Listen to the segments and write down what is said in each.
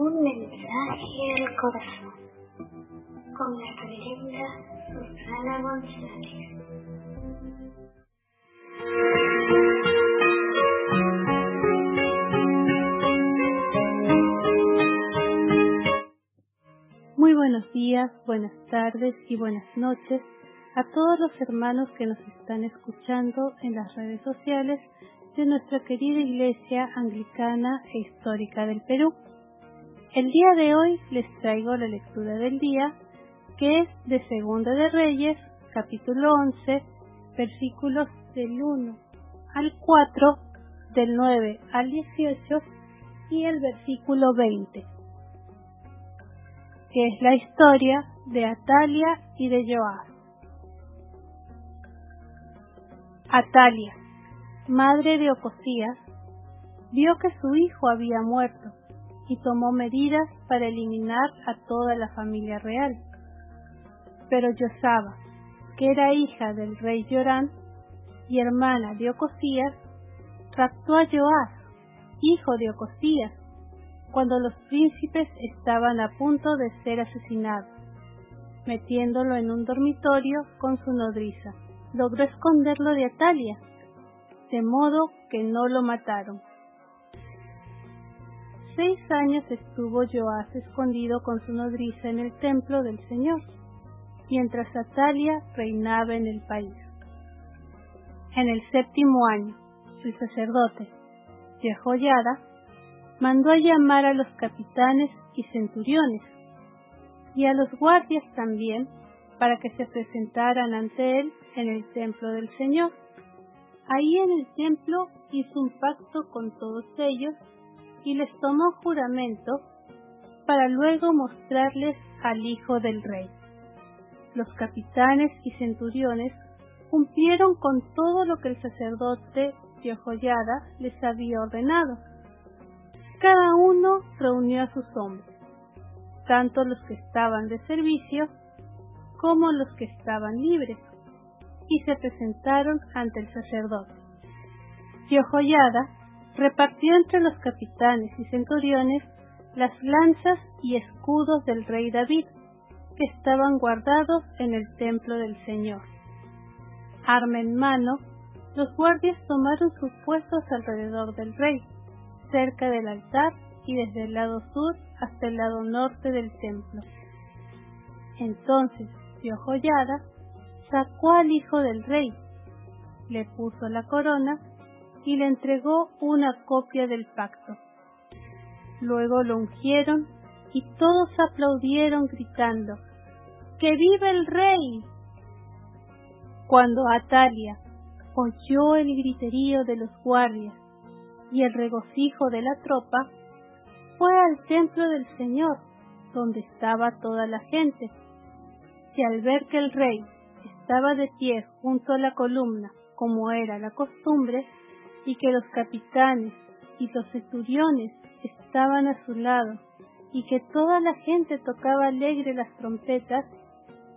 Un mensaje al corazón. Con la reverenda Susana González. Muy buenos días, buenas tardes y buenas noches a todos los hermanos que nos están escuchando en las redes sociales de nuestra querida Iglesia Anglicana e Histórica del Perú. El día de hoy les traigo la lectura del día, que es de Segunda de Reyes, capítulo 11, versículos del 1 al 4, del 9 al 18 y el versículo 20, que es la historia de Atalia y de Joab. Atalia, madre de Ocosías, vio que su hijo había muerto y tomó medidas para eliminar a toda la familia real. Pero Yosaba, que era hija del rey Yorán y hermana de Ocosías, raptó a Joás, hijo de Ocosías, cuando los príncipes estaban a punto de ser asesinados, metiéndolo en un dormitorio con su nodriza logró esconderlo de Atalia, de modo que no lo mataron. Seis años estuvo Joás escondido con su nodriza en el templo del Señor, mientras Atalia reinaba en el país. En el séptimo año, el sacerdote, Jehoiada, mandó a llamar a los capitanes y centuriones, y a los guardias también, para que se presentaran ante él en el templo del Señor. Ahí en el templo hizo un pacto con todos ellos y les tomó juramento para luego mostrarles al Hijo del Rey. Los capitanes y centuriones cumplieron con todo lo que el sacerdote Jehoiada les había ordenado. Cada uno reunió a sus hombres, tanto los que estaban de servicio como los que estaban libres, y se presentaron ante el sacerdote. Jehoiada repartió entre los capitanes y centuriones las lanzas y escudos del rey David, que estaban guardados en el templo del Señor. Arma en mano, los guardias tomaron sus puestos alrededor del rey, cerca del altar y desde el lado sur hasta el lado norte del templo. Entonces Jehoiada sacó al hijo del rey, le puso la corona y le entregó una copia del pacto. Luego lo ungieron y todos aplaudieron gritando, ¡Que vive el rey! Cuando Atalia oyó el griterío de los guardias y el regocijo de la tropa, fue al templo del Señor, donde estaba toda la gente, y al ver que el rey estaba de pie junto a la columna, como era la costumbre, y que los capitanes y los centuriones estaban a su lado, y que toda la gente tocaba alegre las trompetas,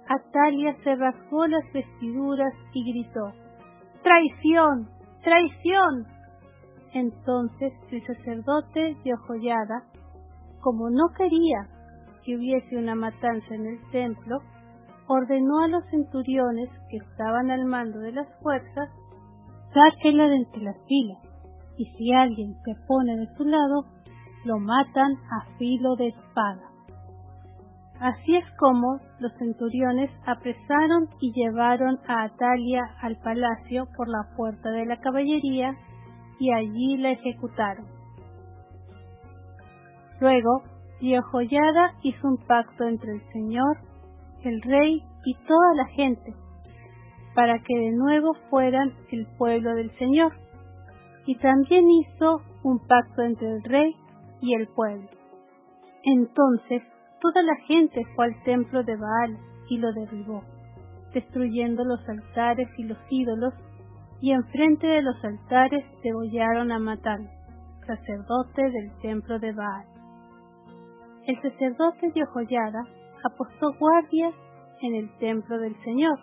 Atalia se rasgó las vestiduras y gritó, ¡Traición! ¡Traición! Entonces el sacerdote de Ojollada, como no quería que hubiese una matanza en el templo, ordenó a los centuriones que estaban al mando de las fuerzas, sáquela de entre las filas, y si alguien se pone de su lado, lo matan a filo de espada. Así es como los centuriones apresaron y llevaron a Atalia al palacio por la puerta de la caballería y allí la ejecutaron. Luego, Jehoiada hizo un pacto entre el Señor el rey y toda la gente, para que de nuevo fueran el pueblo del Señor. Y también hizo un pacto entre el rey y el pueblo. Entonces toda la gente fue al templo de Baal y lo derribó, destruyendo los altares y los ídolos, y enfrente de los altares degollaron a Matán, sacerdote del templo de Baal. El sacerdote de Ojoyada apostó guardias en el templo del Señor.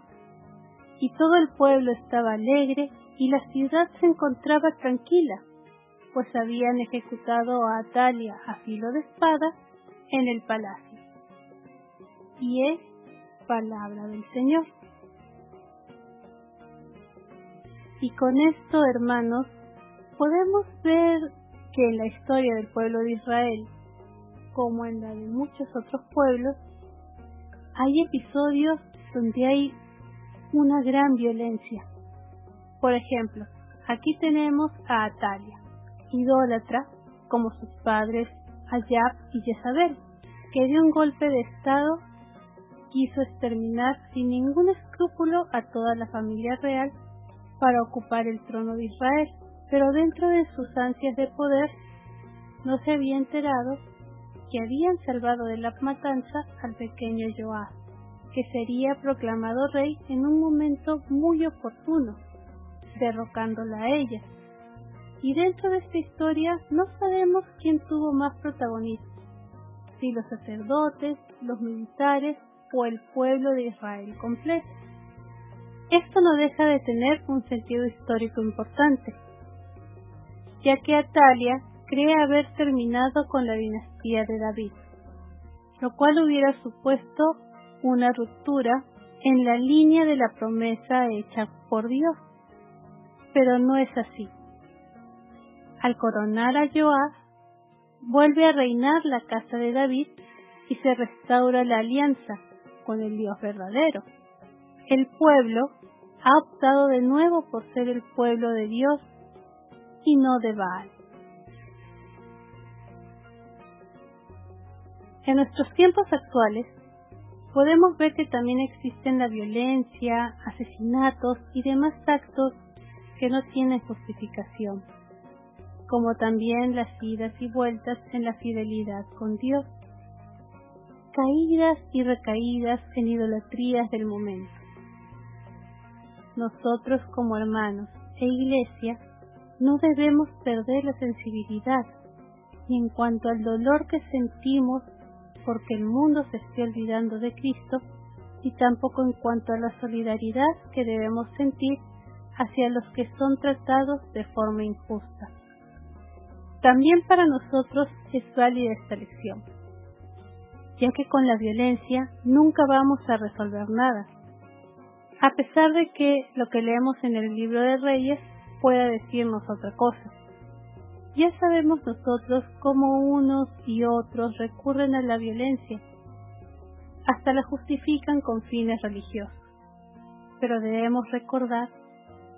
Y todo el pueblo estaba alegre y la ciudad se encontraba tranquila, pues habían ejecutado a Atalia a filo de espada en el palacio. Y es palabra del Señor. Y con esto, hermanos, podemos ver que en la historia del pueblo de Israel, como en la de muchos otros pueblos, hay episodios donde hay una gran violencia. Por ejemplo, aquí tenemos a Atalia, idólatra, como sus padres Ayab y Jezabel, que de un golpe de estado quiso exterminar sin ningún escrúpulo a toda la familia real para ocupar el trono de Israel, pero dentro de sus ansias de poder no se había enterado que habían salvado de la matanza al pequeño Joab, que sería proclamado rey en un momento muy oportuno, derrocándola a ella. Y dentro de esta historia no sabemos quién tuvo más protagonismo, si los sacerdotes, los militares o el pueblo de Israel completo. Esto no deja de tener un sentido histórico importante, ya que Atalia cree haber terminado con la dinastía de David, lo cual hubiera supuesto una ruptura en la línea de la promesa hecha por Dios. Pero no es así. Al coronar a Joab, vuelve a reinar la casa de David y se restaura la alianza con el Dios verdadero. El pueblo ha optado de nuevo por ser el pueblo de Dios y no de Baal. En nuestros tiempos actuales, podemos ver que también existen la violencia, asesinatos y demás actos que no tienen justificación, como también las idas y vueltas en la fidelidad con Dios, caídas y recaídas en idolatrías del momento. Nosotros como hermanos e iglesia no debemos perder la sensibilidad y en cuanto al dolor que sentimos porque el mundo se esté olvidando de Cristo, y tampoco en cuanto a la solidaridad que debemos sentir hacia los que son tratados de forma injusta. También para nosotros es válida esta lección, ya que con la violencia nunca vamos a resolver nada, a pesar de que lo que leemos en el libro de Reyes pueda decirnos otra cosa. Ya sabemos nosotros cómo unos y otros recurren a la violencia, hasta la justifican con fines religiosos. Pero debemos recordar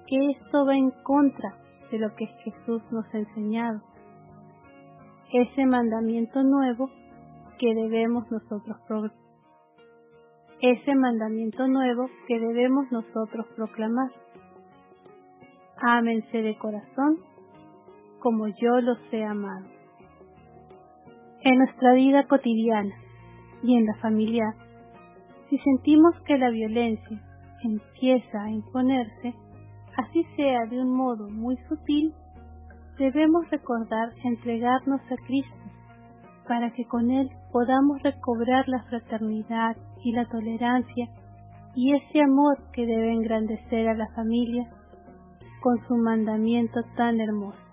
que esto va en contra de lo que Jesús nos ha enseñado. Ese mandamiento nuevo que debemos nosotros ese mandamiento nuevo que debemos nosotros proclamar. Ámense de corazón como yo los he amado. En nuestra vida cotidiana y en la familiar, si sentimos que la violencia empieza a imponerse, así sea de un modo muy sutil, debemos recordar entregarnos a Cristo para que con Él podamos recobrar la fraternidad y la tolerancia y ese amor que debe engrandecer a la familia con su mandamiento tan hermoso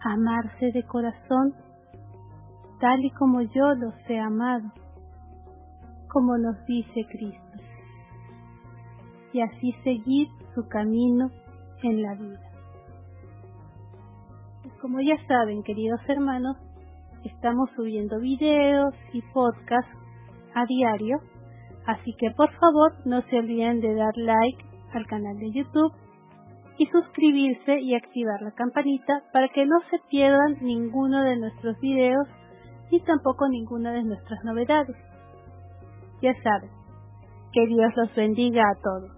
amarse de corazón, tal y como yo los he amado, como nos dice Cristo, y así seguir su camino en la vida. Como ya saben, queridos hermanos, estamos subiendo videos y podcasts a diario, así que por favor no se olviden de dar like al canal de YouTube y suscribirse y activar la campanita para que no se pierdan ninguno de nuestros videos ni tampoco ninguna de nuestras novedades. Ya saben, que Dios los bendiga a todos.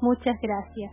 Muchas gracias.